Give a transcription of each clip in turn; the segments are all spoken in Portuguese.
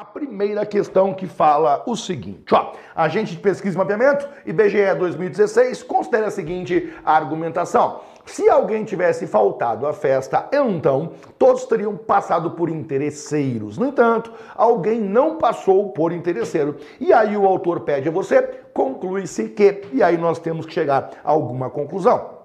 A primeira questão que fala o seguinte, ó, agente de pesquisa e mapeamento, IBGE 2016, considera a seguinte argumentação. Se alguém tivesse faltado à festa, então todos teriam passado por interesseiros. No entanto, alguém não passou por interesseiro. E aí o autor pede a você, conclui-se que, e aí nós temos que chegar a alguma conclusão.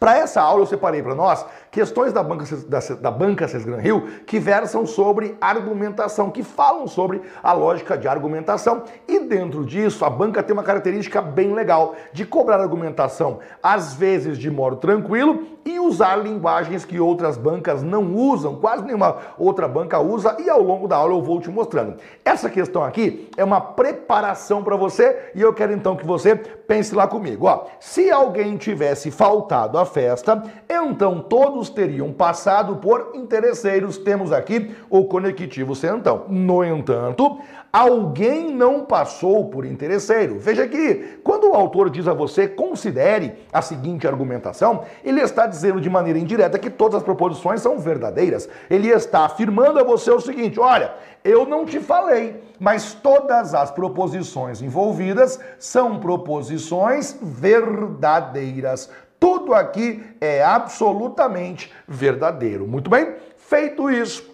Para essa aula eu separei para nós questões da banca, da, da banca Sesgran Rio que versam sobre argumentação, que falam sobre a lógica de argumentação. E dentro disso, a banca tem uma característica bem legal de cobrar argumentação, às vezes de modo tranquilo, e usar linguagens que outras bancas não usam, quase nenhuma outra banca usa, e ao longo da aula eu vou te mostrando. Essa questão aqui é uma preparação para você e eu quero então que você pense lá comigo. Ó, se alguém tivesse faltado à festa, então todos teriam passado por interesseiros. Temos aqui o conectivo sentão. No entanto, alguém não passou por interesseiro. Veja que quando o autor diz a você considere a seguinte argumentação, ele está dizendo de maneira indireta que todas as proposições são verdadeiras. Ele está afirmando a você o seguinte: olha, eu não te falei, mas todas as proposições envolvidas são proposições verdadeiras. Tudo aqui é absolutamente verdadeiro. Muito bem? Feito isso,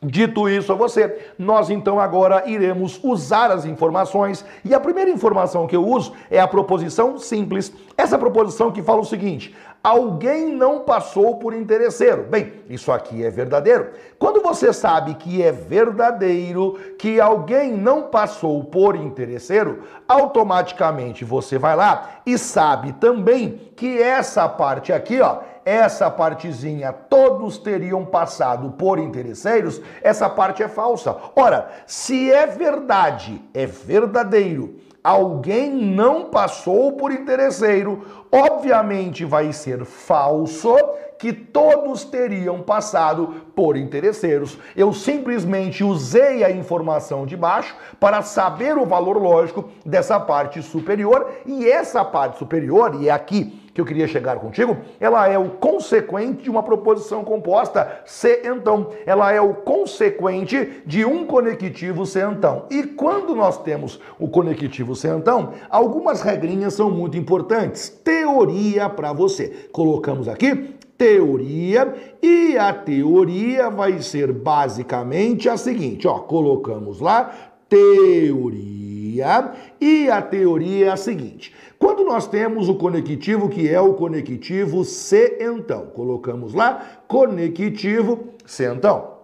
Dito isso a você, nós então agora iremos usar as informações e a primeira informação que eu uso é a proposição simples. Essa proposição que fala o seguinte: alguém não passou por interesseiro. Bem, isso aqui é verdadeiro. Quando você sabe que é verdadeiro, que alguém não passou por interesseiro, automaticamente você vai lá e sabe também que essa parte aqui, ó, essa partezinha todos teriam passado por interesseiros, essa parte é falsa. Ora, se é verdade, é verdadeiro, alguém não passou por interesseiro, obviamente vai ser falso que todos teriam passado por interesseiros. Eu simplesmente usei a informação de baixo para saber o valor lógico dessa parte superior e essa parte superior, e é aqui que eu queria chegar contigo, ela é o consequente de uma proposição composta se então. Ela é o consequente de um conectivo se então. E quando nós temos o conectivo se então, algumas regrinhas são muito importantes. Teoria para você. Colocamos aqui teoria e a teoria vai ser basicamente a seguinte, ó, colocamos lá teoria e a teoria é a seguinte: quando nós temos o conectivo que é o conectivo se então, colocamos lá conectivo se então.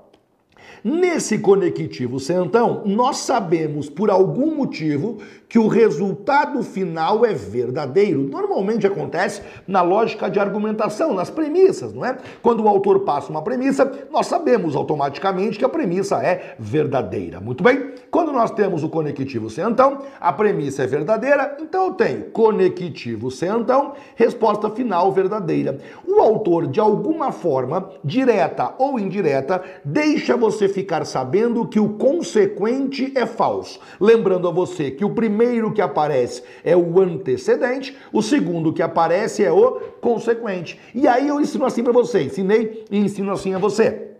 Nesse conectivo centão, nós sabemos por algum motivo que o resultado final é verdadeiro. Normalmente acontece na lógica de argumentação, nas premissas, não é? Quando o autor passa uma premissa, nós sabemos automaticamente que a premissa é verdadeira. Muito bem? Quando nós temos o conectivo centão, a premissa é verdadeira, então eu tenho conectivo centão, resposta final verdadeira. O autor, de alguma forma, direta ou indireta, deixa você ficar sabendo que o consequente é falso. Lembrando a você que o primeiro que aparece é o antecedente, o segundo que aparece é o consequente. E aí eu ensino assim para você, ensinei e ensino assim a você.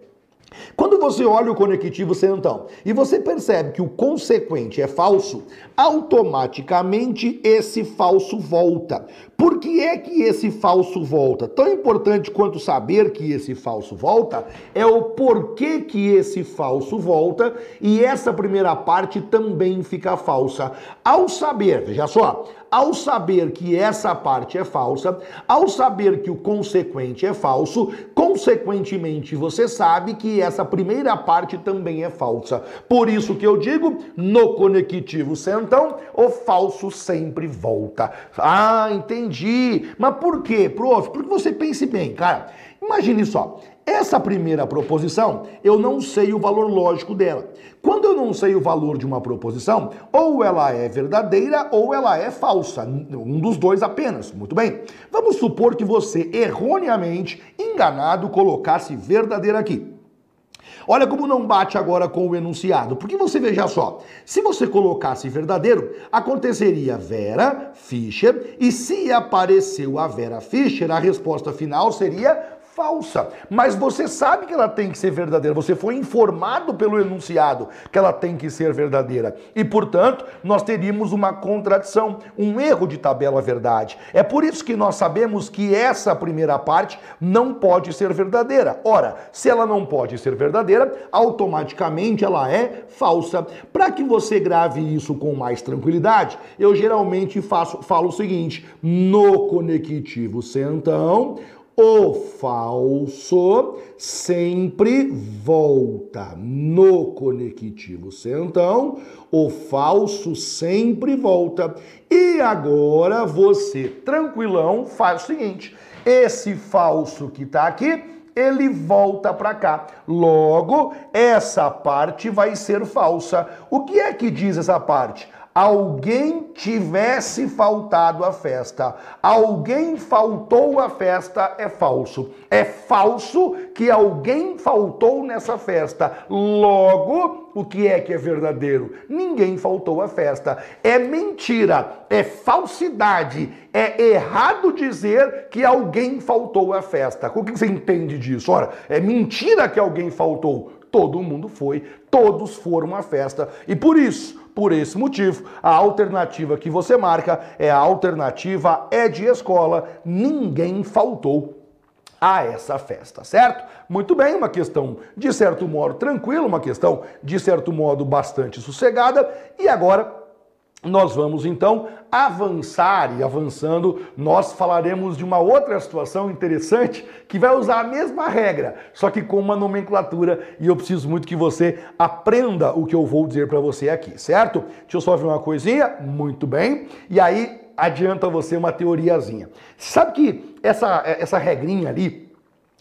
Quando você olha o conectivo centão e você percebe que o consequente é falso, automaticamente esse falso volta. Por que é que esse falso volta? Tão importante quanto saber que esse falso volta é o porquê que esse falso volta e essa primeira parte também fica falsa. Ao saber, veja só, ao saber que essa parte é falsa, ao saber que o consequente é falso, consequentemente você sabe que essa primeira parte também é falsa. Por isso que eu digo, no conectivo centão, o falso sempre volta. Ah, entendi. Mas por quê, prof? Porque você pense bem, cara. Imagine só, essa primeira proposição, eu não sei o valor lógico dela. Quando eu não sei o valor de uma proposição, ou ela é verdadeira ou ela é falsa. Um dos dois apenas. Muito bem. Vamos supor que você erroneamente, enganado, colocasse verdadeira aqui. Olha como não bate agora com o enunciado. Porque você veja só, se você colocasse verdadeiro, aconteceria Vera Fischer, e se apareceu a Vera Fischer, a resposta final seria falsa. Mas você sabe que ela tem que ser verdadeira. Você foi informado pelo enunciado que ela tem que ser verdadeira. E, portanto, nós teríamos uma contradição, um erro de tabela verdade. É por isso que nós sabemos que essa primeira parte não pode ser verdadeira. Ora, se ela não pode ser verdadeira, automaticamente ela é falsa. Para que você grave isso com mais tranquilidade, eu geralmente faço, falo o seguinte: no conectivo centão, o falso sempre volta no conectivo centão, o falso sempre volta. E agora você, tranquilão, faz o seguinte: esse falso que está aqui, ele volta para cá. Logo, essa parte vai ser falsa. O que é que diz essa parte? Alguém tivesse faltado à festa. Alguém faltou à festa é falso. É falso que alguém faltou nessa festa. Logo, o que é que é verdadeiro? Ninguém faltou à festa. É mentira, é falsidade, é errado dizer que alguém faltou à festa. O que você entende disso? Ora, é mentira que alguém faltou. Todo mundo foi, todos foram à festa. E por isso, por esse motivo, a alternativa que você marca é a alternativa é de escola. Ninguém faltou a essa festa, certo? Muito bem, uma questão de certo modo tranquila, uma questão de certo modo bastante sossegada. E agora nós vamos então avançar e avançando, nós falaremos de uma outra situação interessante que vai usar a mesma regra, só que com uma nomenclatura e eu preciso muito que você aprenda o que eu vou dizer para você aqui, certo? Deixa eu só ver uma coisinha, muito bem, e aí adianta você uma teoriazinha. Sabe que essa, essa regrinha ali,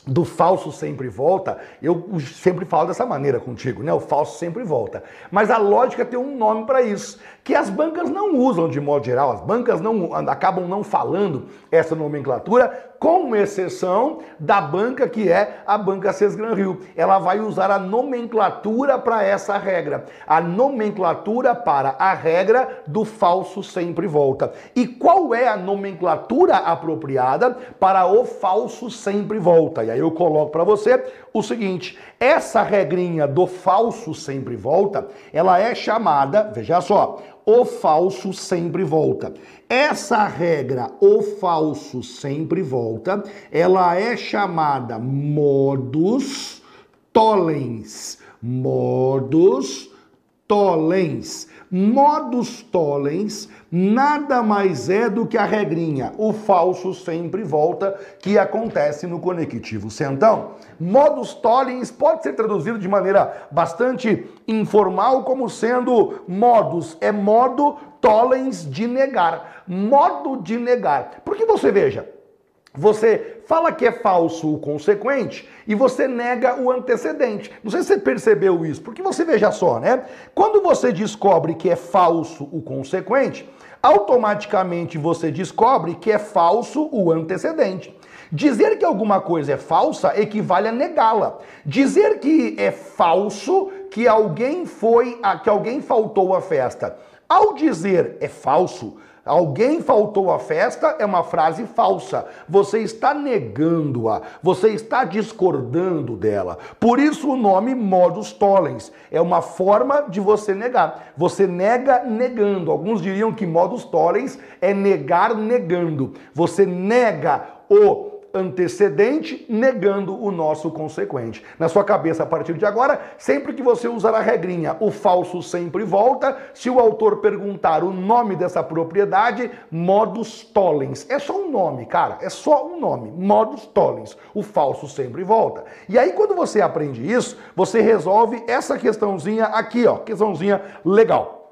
do falso sempre volta, eu sempre falo dessa maneira contigo, né? O falso sempre volta. Mas a lógica tem um nome para isso, que as bancas não usam de modo geral, as bancas não acabam não falando essa nomenclatura, com exceção da banca que é a banca Sesgran Rio. Ela vai usar a nomenclatura para essa regra. A nomenclatura para a regra do falso sempre volta. E qual é a nomenclatura apropriada para o falso sempre volta? E aí eu coloco para você o seguinte: essa regrinha do falso sempre volta, ela é chamada, veja só, o falso sempre volta. Essa regra, o falso sempre volta, ela é chamada modus tollens. Modus tollens. Modus tollens nada mais é do que a regrinha, o falso sempre volta, que acontece no conectivo centão. Modus tollens pode ser traduzido de maneira bastante informal como sendo modus, é modo tollens de negar, modo de negar. Porque você veja, você fala que é falso o consequente e você nega o antecedente. Não sei se você percebeu isso, porque você veja só, né? Quando você descobre que é falso o consequente, automaticamente você descobre que é falso o antecedente. Dizer que alguma coisa é falsa equivale a negá-la. Dizer que é falso que alguém foi, que alguém faltou à festa. Ao dizer é falso, Alguém faltou à festa é uma frase falsa. Você está negando-a, você está discordando dela. Por isso o nome modus tollens é uma forma de você negar. Você nega negando. Alguns diriam que modus tollens é negar negando. Você nega o antecedente negando o nosso consequente. Na sua cabeça, a partir de agora, sempre que você usar a regrinha, o falso sempre volta, se o autor perguntar o nome dessa propriedade, modus tollens. É só um nome, cara, é só um nome, modus tollens. O falso sempre volta. E aí, quando você aprende isso, você resolve essa questãozinha aqui, ó, questãozinha legal.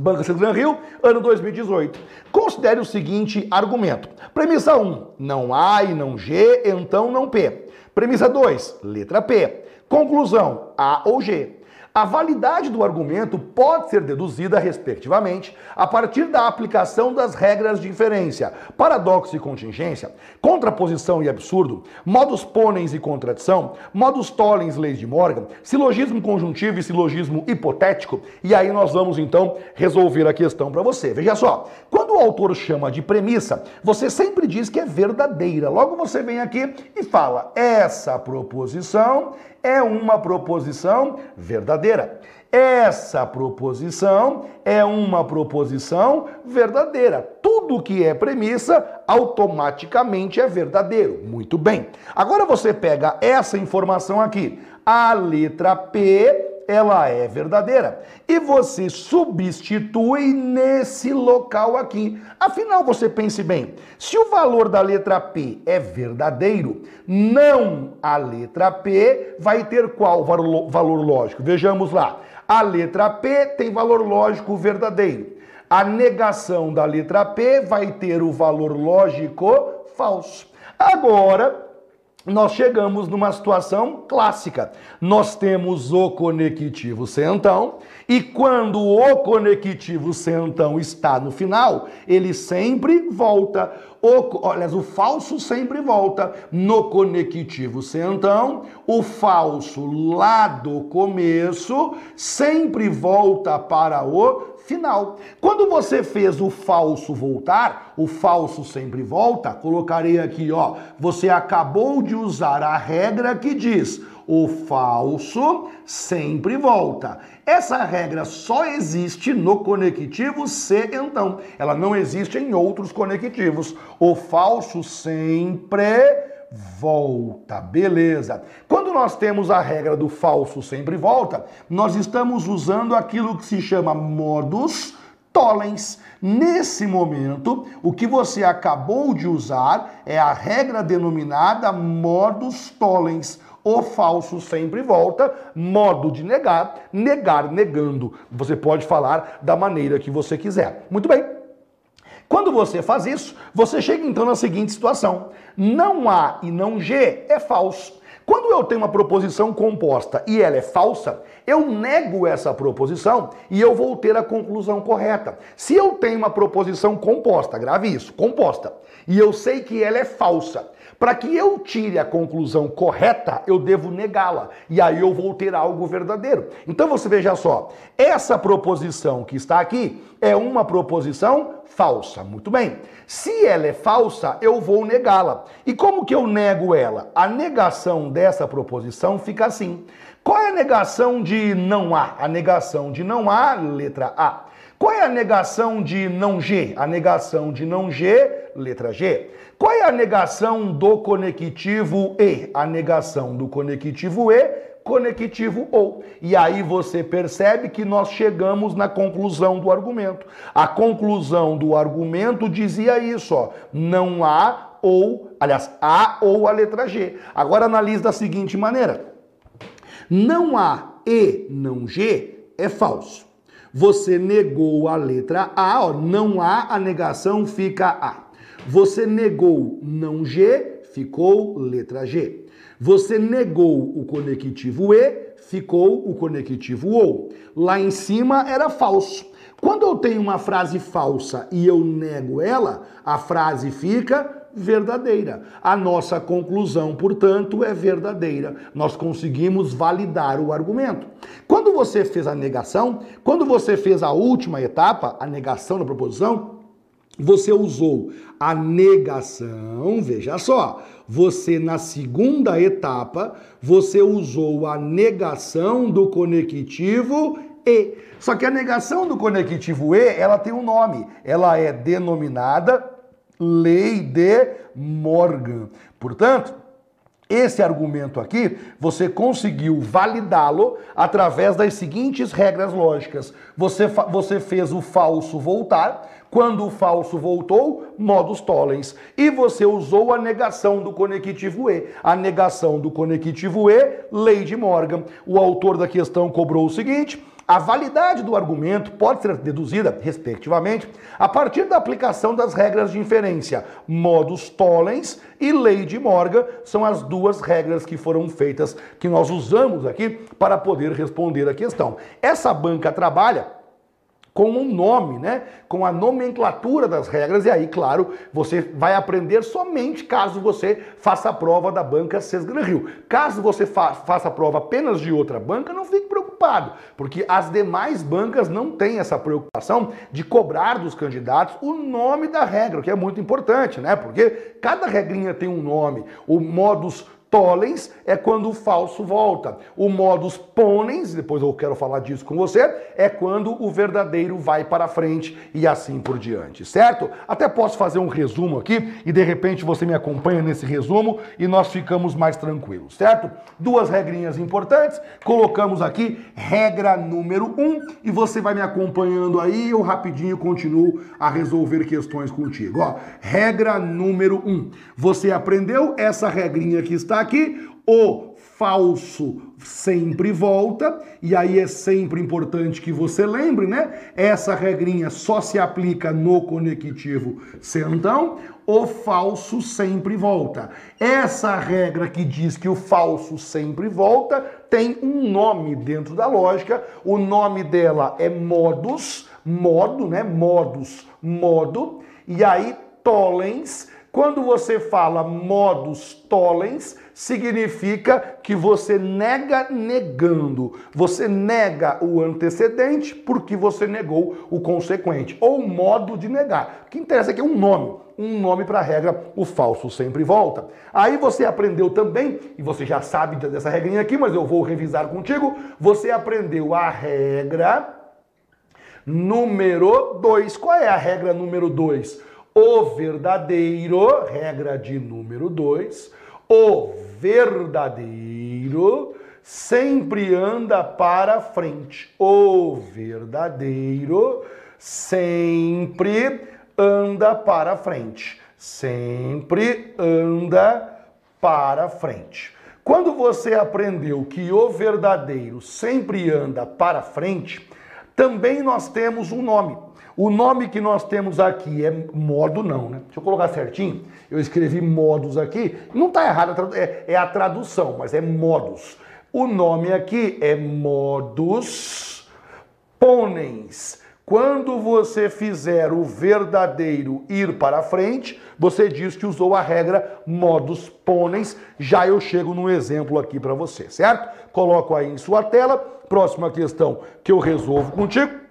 Banco Central Rio, ano 2018. Considere o seguinte argumento. Premissa 1, não A e não G, então não P. Premissa 2, letra P. Conclusão, A ou G. A validade do argumento pode ser deduzida, respectivamente, a partir da aplicação das regras de inferência, paradoxo e contingência, contraposição e absurdo, modus ponens e contradição, modus tollens, leis de Morgan, silogismo conjuntivo e silogismo hipotético, e aí nós vamos então resolver a questão para você. Veja só, quando o autor chama de premissa, você sempre diz que é verdadeira. Logo você vem aqui e fala: essa proposição é uma proposição verdadeira. Essa proposição é uma proposição verdadeira. Tudo que é premissa automaticamente é verdadeiro. Muito bem. Agora você pega essa informação aqui. A letra P ela é verdadeira. E você substitui nesse local aqui. Afinal, você pense bem: se o valor da letra P é verdadeiro, não a letra P vai ter qual valor lógico? Vejamos lá. A letra P tem valor lógico verdadeiro. A negação da letra P vai ter o valor lógico falso. Agora, nós chegamos numa situação clássica. Nós temos o conectivo centão, e quando o conectivo centão está no final, ele sempre volta. O, o falso sempre volta no conectivo centão, o falso lá do começo sempre volta para o final. Quando você fez o falso voltar, o falso sempre volta, colocarei aqui, ó, você acabou de usar a regra que diz o falso sempre volta. Essa regra só existe no conectivo C, então. Ela não existe em outros conectivos. O falso sempre volta. Beleza. Quando nós temos a regra do falso sempre volta, nós estamos usando aquilo que se chama modus tollens. Nesse momento, o que você acabou de usar é a regra denominada modus tollens. O falso sempre volta, modo de negar, negar negando. Você pode falar da maneira que você quiser. Muito bem. Quando você faz isso, você chega então na seguinte situação: não A e não G é falso. Quando eu tenho uma proposição composta e ela é falsa, eu nego essa proposição e eu vou ter a conclusão correta. Se eu tenho uma proposição composta, grave isso, composta, e eu sei que ela é falsa, para que eu tire a conclusão correta, eu devo negá-la. E aí eu vou ter algo verdadeiro. Então você veja só, essa proposição que está aqui é uma proposição falsa. Muito bem. Se ela é falsa, eu vou negá-la. E como que eu nego ela? A negação dessa proposição fica assim. Qual é a negação de não há? A negação de não há, letra A. Qual é a negação de não G? A negação de não G, letra G. Qual é a negação do conectivo E? A negação do conectivo E, conectivo ou. E aí você percebe que nós chegamos na conclusão do argumento. A conclusão do argumento dizia isso, ó, não há ou, aliás, há ou a letra G. Agora analise da seguinte maneira. Não há e não G é falso. Você negou a letra A, ó, não há, a negação fica A. Você negou não G, ficou letra G. Você negou o conectivo E, ficou o conectivo OU. Lá em cima era falso. Quando eu tenho uma frase falsa e eu nego ela, a frase fica verdadeira. A nossa conclusão, portanto, é verdadeira. Nós conseguimos validar o argumento. Quando você fez a negação, quando você fez a última etapa, a negação da proposição, você usou a negação, veja só, você na segunda etapa, você usou a negação do conectivo e. Só que a negação do conectivo e, ela tem um nome, ela é denominada lei de Morgan. Portanto, esse argumento aqui, você conseguiu validá-lo através das seguintes regras lógicas. Você, você fez o falso voltar, quando o falso voltou, modus tollens. E você usou a negação do conectivo E. A negação do conectivo E, lei de Morgan. O autor da questão cobrou o seguinte: A validade do argumento pode ser deduzida, respectivamente, a partir da aplicação das regras de inferência. Modus tollens e lei de Morgan são as duas regras que foram feitas, que nós usamos aqui para poder responder a questão. Essa banca trabalha com um nome, né? Com a nomenclatura das regras, e aí, claro, você vai aprender somente caso você faça a prova da banca Sesgran Rio. Caso você fa faça a prova apenas de outra banca, não fique preocupado, porque as demais bancas não têm essa preocupação de cobrar dos candidatos o nome da regra, o que é muito importante, né? Porque cada regrinha tem um nome. O modus Tollens é quando o falso volta. O modus ponens, depois eu quero falar disso com você, é quando o verdadeiro vai para frente e assim por diante, certo? Até posso fazer um resumo aqui e de repente você me acompanha nesse resumo e nós ficamos mais tranquilos, certo? Duas regrinhas importantes, colocamos aqui regra número um e você vai me acompanhando aí, eu rapidinho continuo a resolver questões contigo. Ó, regra número um, você aprendeu essa regrinha que está aqui, o falso sempre volta, e aí é sempre importante que você lembre, né? Essa regrinha só se aplica no conectivo sentão, o falso sempre volta. Essa regra que diz que o falso sempre volta tem um nome dentro da lógica, o nome dela é modus, modo, né? Modus, modo, e aí tollens quando você fala modus tollens, significa que você nega negando. Você nega o antecedente porque você negou o consequente, ou modo de negar. O que interessa aqui é um nome. Um nome para a regra, o falso sempre volta. Aí você aprendeu também, e você já sabe dessa regrinha aqui, mas eu vou revisar contigo. Você aprendeu a regra número 2. Qual é a regra número 2? O verdadeiro, regra de número 2, o verdadeiro sempre anda para frente. O verdadeiro sempre anda para frente. Sempre anda para frente. Quando você aprendeu que o verdadeiro sempre anda para frente, também nós temos um nome. O nome que nós temos aqui é modo não, né? Deixa eu colocar certinho. Eu escrevi modos aqui. Não está errado, é, é a tradução, mas é modos. O nome aqui é modus ponens. Quando você fizer o verdadeiro ir para frente, você diz que usou a regra modus ponens. Já eu chego no exemplo aqui para você, certo? Coloco aí em sua tela. Próxima questão que eu resolvo contigo.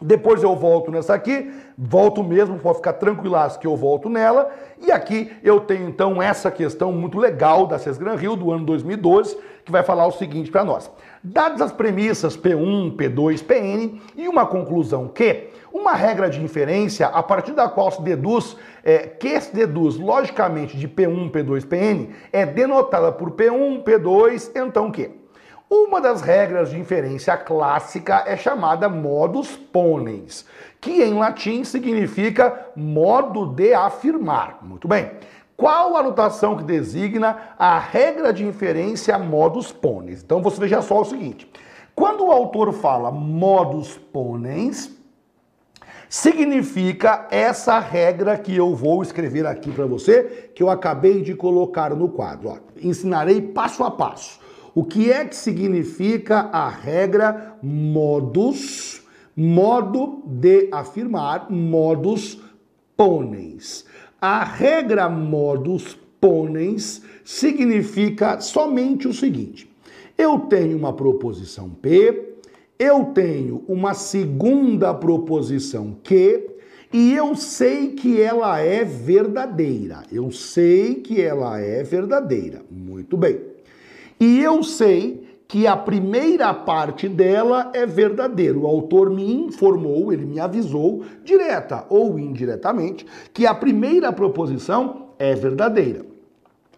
Depois eu volto nessa aqui, volto mesmo, pode ficar tranquilaço que eu volto nela. E aqui eu tenho então essa questão muito legal da Sesgran Rio do ano 2012, que vai falar o seguinte para nós. Dadas as premissas P1, P2, PN e uma conclusão que uma regra de inferência a partir da qual se deduz, é, que se deduz logicamente de P1, P2, PN, é denotada por P1, P2, então que? Uma das regras de inferência clássica é chamada modus ponens, que em latim significa modo de afirmar. Muito bem. Qual a notação que designa a regra de inferência modus ponens? Então você veja só o seguinte: quando o autor fala modus ponens, significa essa regra que eu vou escrever aqui para você, que eu acabei de colocar no quadro. Ó, ensinarei passo a passo. O que é que significa a regra modus, modo de afirmar, modus ponens? A regra modus ponens significa somente o seguinte: eu tenho uma proposição P, eu tenho uma segunda proposição Q, e eu sei que ela é verdadeira. Eu sei que ela é verdadeira. Muito bem. E eu sei que a primeira parte dela é verdadeira. O autor me informou, ele me avisou, direta ou indiretamente, que a primeira proposição é verdadeira.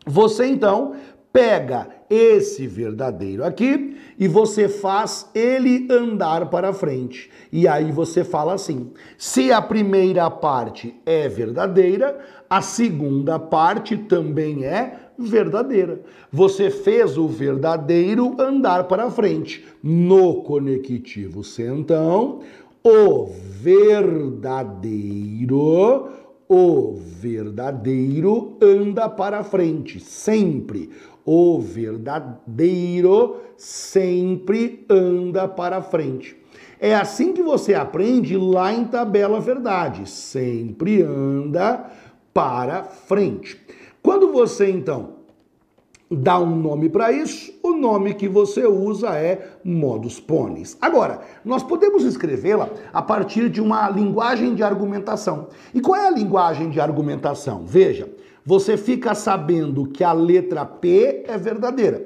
Você então pega esse verdadeiro aqui e você faz ele andar para frente. E aí você fala assim: se a primeira parte é verdadeira, a segunda parte também é verdadeira. Você fez o verdadeiro andar para frente. No conectivo sentão, o verdadeiro, o verdadeiro anda para frente, sempre. O verdadeiro sempre anda para frente. É assim que você aprende lá em tabela verdade. Sempre anda para frente. Quando você então dá um nome para isso, o nome que você usa é modus ponens. Agora, nós podemos escrevê-la a partir de uma linguagem de argumentação. E qual é a linguagem de argumentação? Veja, você fica sabendo que a letra P é verdadeira.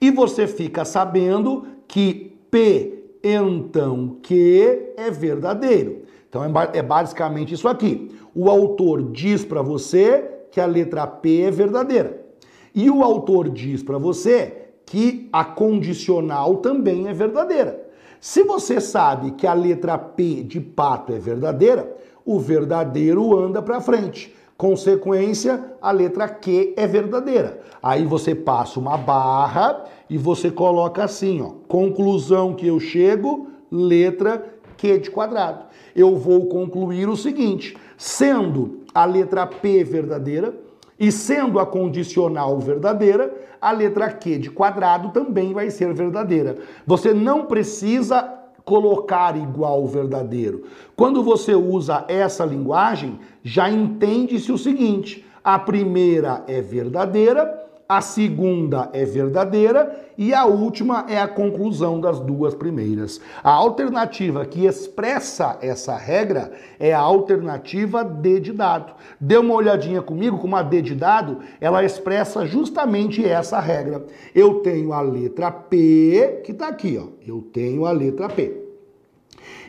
E você fica sabendo que P então Q é verdadeiro. Então é, é basicamente isso aqui. O autor diz para você que a letra P é verdadeira. E o autor diz para você que a condicional também é verdadeira. Se você sabe que a letra P de pato é verdadeira, o verdadeiro anda para frente. Consequência, a letra Q é verdadeira. Aí você passa uma barra e você coloca assim, ó. Conclusão que eu chego, letra Q de quadrado. Eu vou concluir o seguinte: sendo a letra P verdadeira e sendo a condicional verdadeira, a letra Q de quadrado também vai ser verdadeira. Você não precisa colocar igual verdadeiro. Quando você usa essa linguagem, já entende-se o seguinte: a primeira é verdadeira, a segunda é verdadeira e a última é a conclusão das duas primeiras. A alternativa que expressa essa regra é a alternativa D de dado. Dê uma olhadinha comigo como a D de dado, ela expressa justamente essa regra. Eu tenho a letra P, que está aqui, ó. Eu tenho a letra P.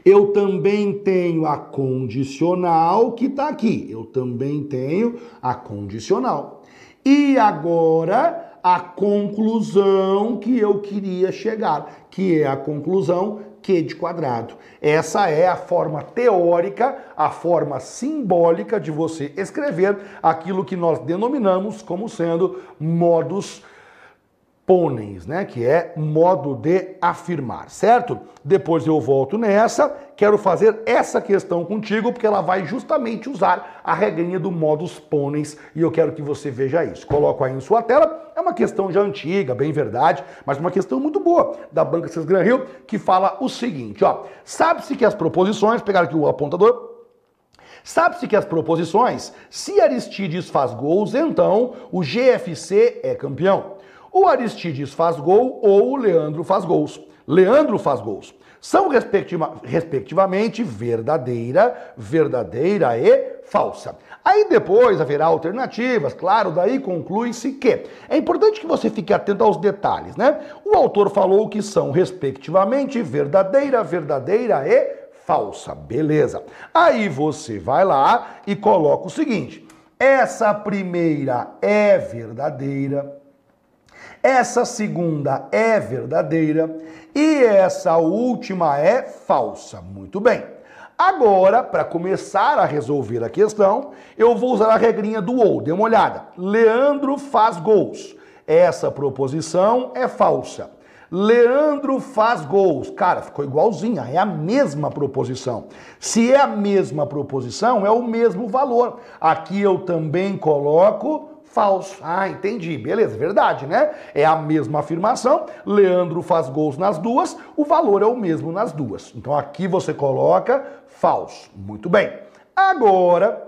Eu também tenho a condicional que está aqui. Eu também tenho a condicional. E agora a conclusão que eu queria chegar, que é a conclusão Q de quadrado. Essa é a forma teórica, a forma simbólica de você escrever aquilo que nós denominamos como sendo modos ponens, né? Que é modo de afirmar, certo? Depois eu volto nessa, quero fazer essa questão contigo, porque ela vai justamente usar a regrinha do modus ponens e eu quero que você veja isso. Coloco aí em sua tela, é uma questão já antiga, bem verdade, mas uma questão muito boa da Banca Cis Gran Rio, que fala o seguinte, ó. Sabe-se que as proposições, pegar aqui o apontador, Sabe-se que as proposições, se Aristides faz gols, então o GFC é campeão. O Aristides faz gol ou o Leandro faz gols. Leandro faz gols. São respectiva, respectivamente verdadeira, verdadeira e falsa. Aí depois haverá alternativas, claro, daí conclui-se que é importante que você fique atento aos detalhes, né? O autor falou que são respectivamente verdadeira, verdadeira e falsa. Beleza. Aí você vai lá e coloca o seguinte: essa primeira é verdadeira, essa segunda é verdadeira e essa última é falsa. Muito bem. Agora, para começar a resolver a questão, eu vou usar a regrinha do ou. Dê uma olhada. Leandro faz gols. Essa proposição é falsa. Leandro faz gols. Cara, ficou igualzinha, é a mesma proposição. Se é a mesma proposição, é o mesmo valor. Aqui eu também coloco falso. Ah, entendi. Beleza, verdade, né? É a mesma afirmação. Leandro faz gols nas duas, o valor é o mesmo nas duas. Então aqui você coloca falso. Muito bem. Agora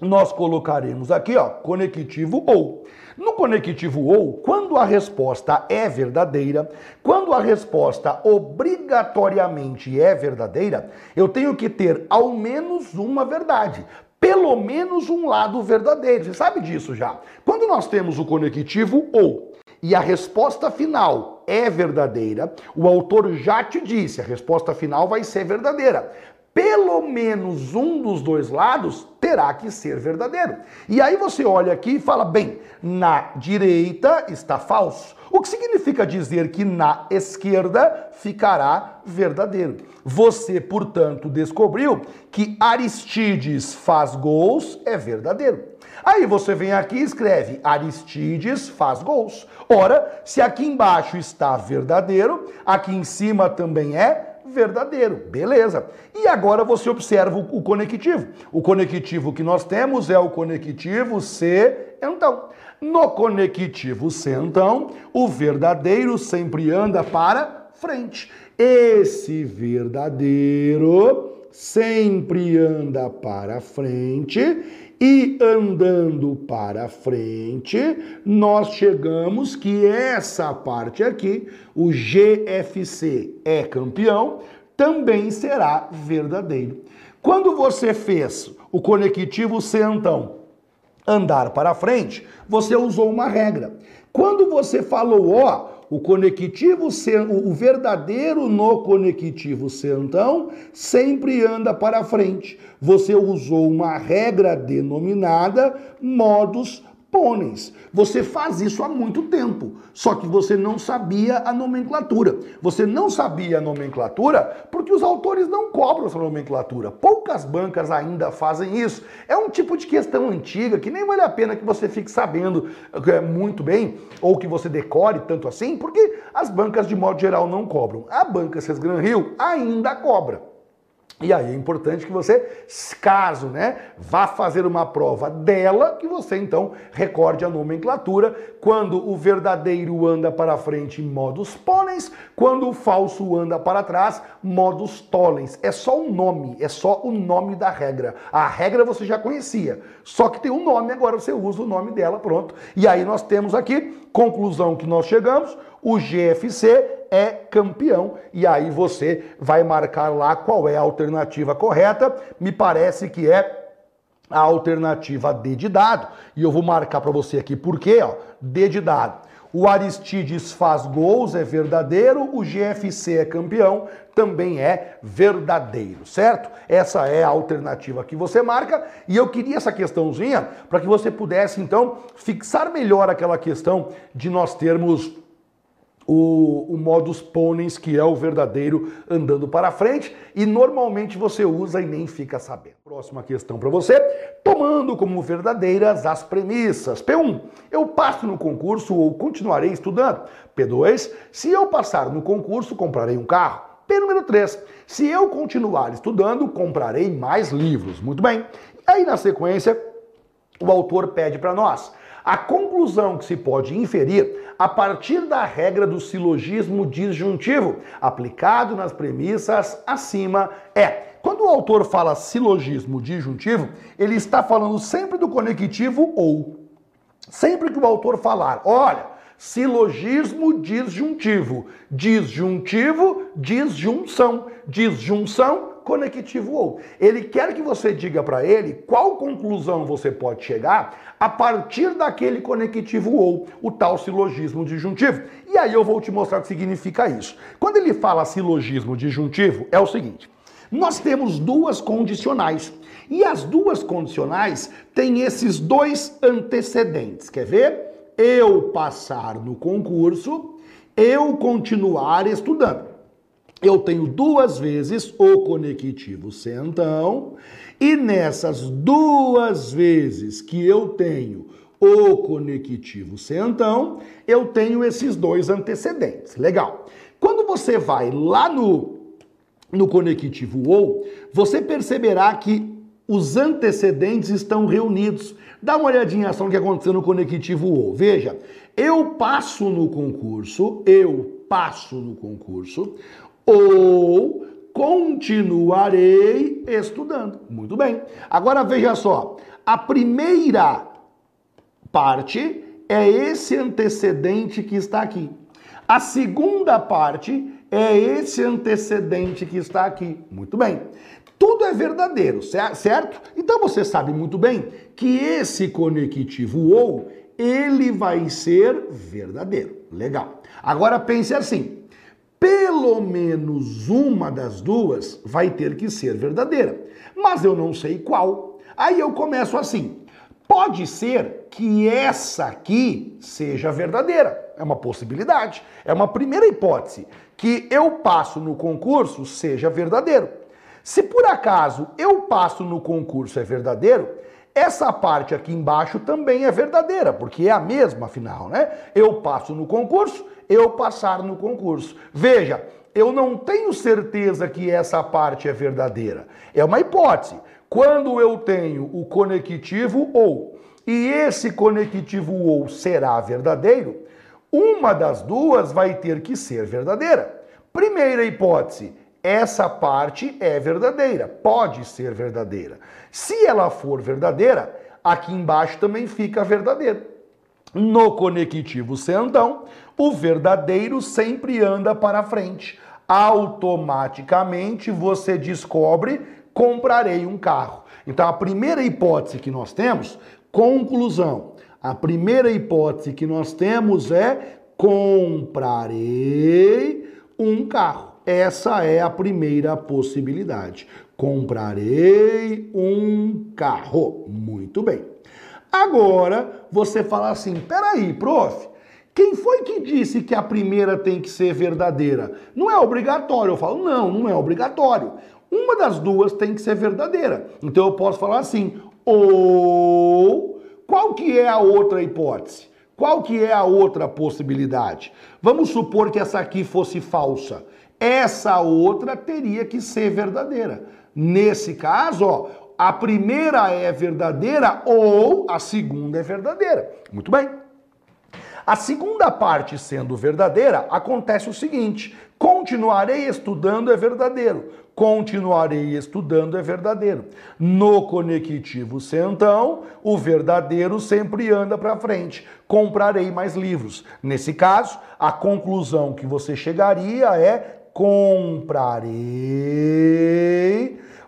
nós colocaremos aqui, ó, conectivo ou. No conectivo ou, quando a resposta é verdadeira, quando a resposta obrigatoriamente é verdadeira, eu tenho que ter ao menos uma verdade pelo menos um lado verdadeiro. Você sabe disso já. Quando nós temos o conectivo ou e a resposta final é verdadeira, o autor já te disse, a resposta final vai ser verdadeira. Pelo menos um dos dois lados terá que ser verdadeiro. E aí você olha aqui e fala: bem, na direita está falso. O que significa dizer que na esquerda ficará verdadeiro. Você, portanto, descobriu que Aristides faz gols é verdadeiro. Aí você vem aqui e escreve Aristides faz gols. Ora, se aqui embaixo está verdadeiro, aqui em cima também é verdadeiro. Beleza. E agora você observa o conectivo. O conectivo que nós temos é o conectivo C, então. No conectivo C, então, o verdadeiro sempre anda para frente. Esse verdadeiro sempre anda para frente e andando para frente, nós chegamos que essa parte aqui, o GFC é campeão, também será verdadeiro. Quando você fez o conectivo então andar para frente, você usou uma regra. Quando você falou, ó, o conectivo, o verdadeiro no conectivo centão sempre anda para frente. Você usou uma regra denominada modus pôneis. Você faz isso há muito tempo, só que você não sabia a nomenclatura. Você não sabia a nomenclatura porque os autores não cobram essa nomenclatura. Poucas bancas ainda fazem isso. É um tipo de questão antiga que nem vale a pena que você fique sabendo é, muito bem ou que você decore tanto assim, porque as bancas de modo geral não cobram. A banca Sesgran Rio ainda cobra. E aí é importante que você, caso né, vá fazer uma prova dela, que você então recorde a nomenclatura quando o verdadeiro anda para frente, modus ponens, quando o falso anda para trás, modus tollens. É só o nome, é só o nome da regra. A regra você já conhecia, só que tem um nome, agora você usa o nome dela, pronto. E aí nós temos aqui, conclusão que nós chegamos, o GFC é campeão. E aí você vai marcar lá qual é a alternativa correta. Me parece que é a alternativa D de dado. E eu vou marcar para você aqui por quê, ó, D de dado. O Aristides faz gols, é verdadeiro. O GFC é campeão, também é verdadeiro, certo? Essa é a alternativa que você marca. E eu queria essa questãozinha para que você pudesse, então, fixar melhor aquela questão de nós termos o, o modus ponens, que é o verdadeiro andando para frente, e normalmente você usa e nem fica sabendo. Próxima questão para você, tomando como verdadeiras as premissas. P1, eu passo no concurso ou continuarei estudando. P2, se eu passar no concurso, comprarei um carro. P número 3, se eu continuar estudando, comprarei mais livros. Muito bem. Aí na sequência, o autor pede para nós a conclusão que se pode inferir a partir da regra do silogismo disjuntivo, aplicado nas premissas acima, é quando o autor fala silogismo disjuntivo, ele está falando sempre do conectivo ou. Sempre que o autor falar, olha, silogismo disjuntivo, disjuntivo, disjunção, disjunção, conectivo ou. Ele quer que você diga para ele qual conclusão você pode chegar a partir daquele conectivo ou, o tal silogismo disjuntivo. E aí eu vou te mostrar o que significa isso. Quando ele fala silogismo disjuntivo, é o seguinte: nós temos duas condicionais. E as duas condicionais têm esses dois antecedentes. Quer ver? Eu passar no concurso, eu continuar estudando eu tenho duas vezes o conectivo centão, e nessas duas vezes que eu tenho o conectivo centão, eu tenho esses dois antecedentes. Legal. Quando você vai lá no, no conectivo ou, você perceberá que os antecedentes estão reunidos. Dá uma olhadinha só no que aconteceu no conectivo ou. Veja, eu passo no concurso, eu passo no concurso, ou continuarei estudando. Muito bem. Agora veja só, a primeira parte é esse antecedente que está aqui. A segunda parte é esse antecedente que está aqui. Muito bem. Tudo é verdadeiro, certo? Então você sabe muito bem que esse conectivo ou ele vai ser verdadeiro. Legal. Agora pense assim: pelo menos uma das duas vai ter que ser verdadeira, mas eu não sei qual. Aí eu começo assim: pode ser que essa aqui seja verdadeira. É uma possibilidade. É uma primeira hipótese. Que eu passo no concurso seja verdadeiro. Se por acaso eu passo no concurso é verdadeiro, essa parte aqui embaixo também é verdadeira, porque é a mesma, afinal, né? Eu passo no concurso, eu passar no concurso. Veja, eu não tenho certeza que essa parte é verdadeira. É uma hipótese. Quando eu tenho o conectivo ou e esse conectivo ou será verdadeiro, uma das duas vai ter que ser verdadeira. Primeira hipótese, essa parte é verdadeira, pode ser verdadeira. Se ela for verdadeira, aqui embaixo também fica verdadeiro. No conectivo C, então, o verdadeiro sempre anda para frente. Automaticamente você descobre comprarei um carro. Então a primeira hipótese que nós temos, conclusão. A primeira hipótese que nós temos é comprarei um carro. Essa é a primeira possibilidade. Comprarei um carro. Muito bem. Agora você fala assim: peraí, prof. Quem foi que disse que a primeira tem que ser verdadeira? Não é obrigatório. Eu falo, não, não é obrigatório. Uma das duas tem que ser verdadeira. Então eu posso falar assim, ou qual que é a outra hipótese? Qual que é a outra possibilidade? Vamos supor que essa aqui fosse falsa. Essa outra teria que ser verdadeira. Nesse caso, ó, a primeira é verdadeira ou a segunda é verdadeira. Muito bem. A segunda parte sendo verdadeira, acontece o seguinte: continuarei estudando é verdadeiro, continuarei estudando é verdadeiro. No conectivo C, então, o verdadeiro sempre anda para frente. Comprarei mais livros. Nesse caso, a conclusão que você chegaria é comprarei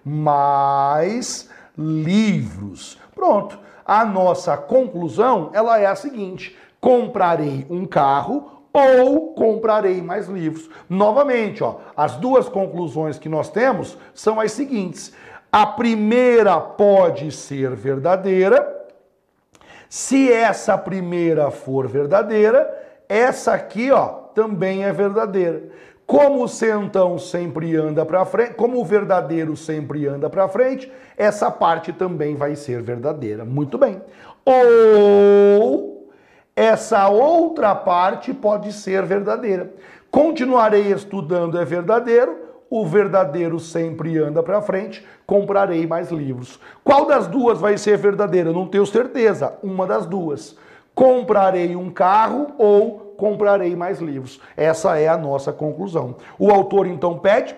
mais livros. Pronto. A nossa conclusão, ela é a seguinte: comprarei um carro ou comprarei mais livros. Novamente, ó, as duas conclusões que nós temos são as seguintes. A primeira pode ser verdadeira. Se essa primeira for verdadeira, essa aqui, ó, também é verdadeira. Como o sempre anda para frente, como o verdadeiro sempre anda para frente, essa parte também vai ser verdadeira. Muito bem. Ou essa outra parte pode ser verdadeira. Continuarei estudando é verdadeiro, o verdadeiro sempre anda para frente, comprarei mais livros. Qual das duas vai ser verdadeira? Não tenho certeza. Uma das duas. Comprarei um carro ou comprarei mais livros. Essa é a nossa conclusão. O autor então pede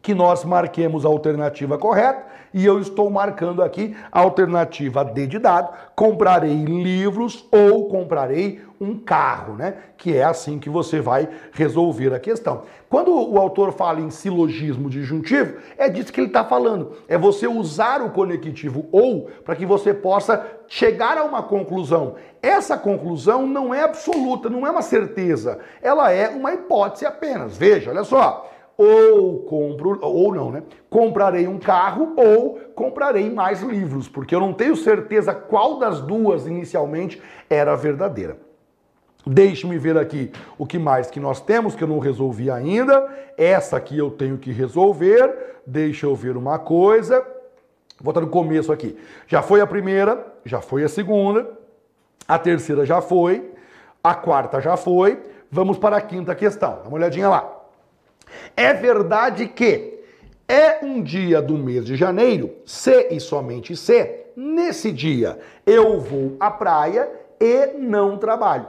que nós marquemos a alternativa correta e eu estou marcando aqui a alternativa D de dado, comprarei livros ou comprarei um carro, né? Que é assim que você vai resolver a questão. Quando o autor fala em silogismo disjuntivo, é disso que ele está falando. É você usar o conectivo ou para que você possa chegar a uma conclusão. Essa conclusão não é absoluta, não é uma certeza. Ela é uma hipótese apenas. Veja, olha só ou compro, ou não, né? Comprarei um carro ou comprarei mais livros, porque eu não tenho certeza qual das duas inicialmente era verdadeira. Deixe-me ver aqui o que mais que nós temos, que eu não resolvi ainda. Essa aqui eu tenho que resolver. Deixa eu ver uma coisa. Vou estar no começo aqui. Já foi a primeira, já foi a segunda, a terceira já foi, a quarta já foi. Vamos para a quinta questão. Dá uma olhadinha lá. É verdade que é um dia do mês de janeiro, se e somente se, nesse dia eu vou à praia e não trabalho.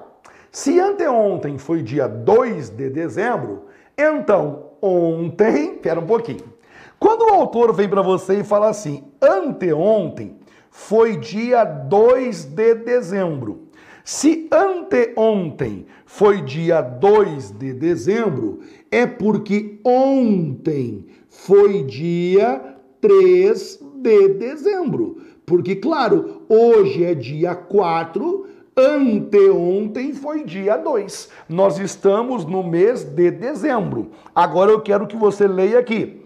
Se anteontem foi dia 2 de dezembro, então ontem, pera um pouquinho. Quando o autor vem para você e fala assim, anteontem foi dia 2 de dezembro. Se anteontem foi dia 2 de dezembro, é porque ontem foi dia 3 de dezembro. Porque, claro, hoje é dia 4, anteontem foi dia 2. Nós estamos no mês de dezembro. Agora eu quero que você leia aqui.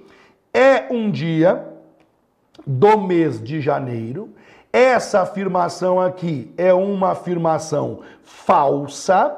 É um dia do mês de janeiro. Essa afirmação aqui é uma afirmação falsa.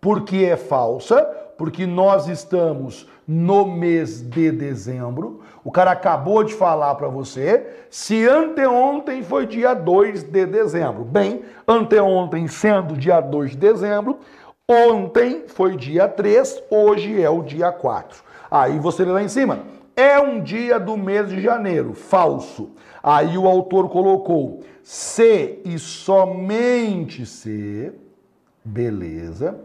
Por que é falsa? porque nós estamos no mês de dezembro. O cara acabou de falar para você se anteontem foi dia 2 de dezembro. Bem, anteontem sendo dia 2 de dezembro, ontem foi dia 3, hoje é o dia 4. Aí você lê lá em cima. É um dia do mês de janeiro. Falso. Aí o autor colocou se e somente se. Beleza.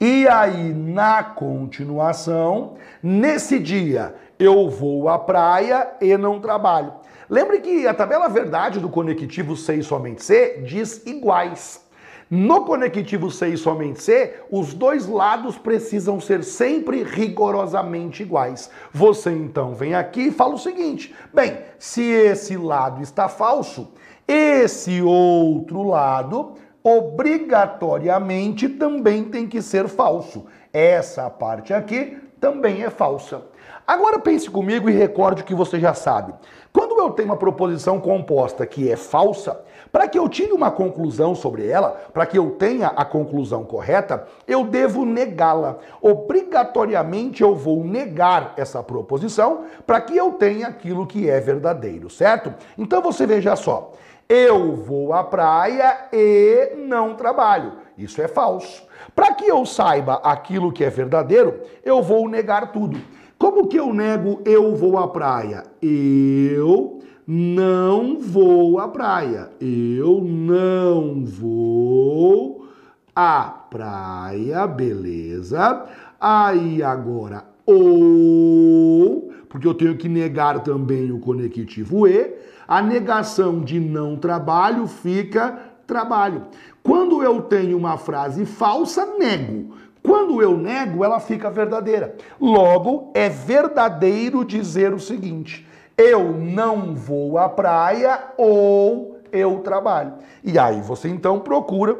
E aí, na continuação, nesse dia eu vou à praia e não trabalho. Lembre que a tabela verdade do conectivo C e somente C diz iguais. No conectivo C e somente C, os dois lados precisam ser sempre rigorosamente iguais. Você então vem aqui e fala o seguinte: bem, se esse lado está falso, esse outro lado obrigatoriamente também tem que ser falso. Essa parte aqui também é falsa. Agora pense comigo e recorde o que você já sabe. Quando eu tenho uma proposição composta que é falsa, para que eu tire uma conclusão sobre ela, para que eu tenha a conclusão correta, eu devo negá-la. Obrigatoriamente eu vou negar essa proposição para que eu tenha aquilo que é verdadeiro, certo? Então você veja só. Eu vou à praia e não trabalho. Isso é falso. Para que eu saiba aquilo que é verdadeiro, eu vou negar tudo. Como que eu nego eu vou à praia? Eu não vou à praia. Eu não vou à praia, beleza? Aí agora ou, porque eu tenho que negar também o conectivo e, a negação de não trabalho fica trabalho. Quando eu tenho uma frase falsa, nego. Quando eu nego, ela fica verdadeira. Logo, é verdadeiro dizer o seguinte: eu não vou à praia ou eu trabalho. E aí você então procura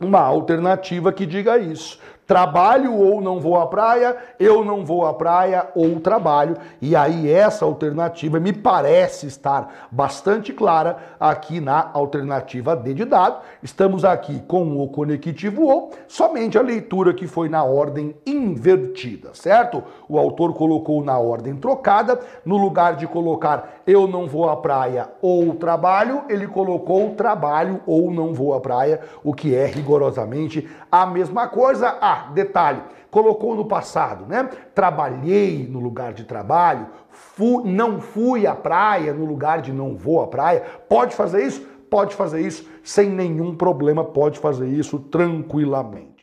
uma alternativa que diga isso. Trabalho ou não vou à praia, eu não vou à praia ou trabalho. E aí essa alternativa me parece estar bastante clara aqui na alternativa D de dado. Estamos aqui com o conectivo ou, somente a leitura que foi na ordem invertida, certo? O autor colocou na ordem trocada, no lugar de colocar eu não vou à praia ou trabalho, ele colocou trabalho ou não vou à praia, o que é rigorosamente a mesma coisa. Ah, detalhe, colocou no passado, né? Trabalhei no lugar de trabalho, não fui à praia no lugar de não vou à praia. Pode fazer isso? Pode fazer isso sem nenhum problema, pode fazer isso tranquilamente.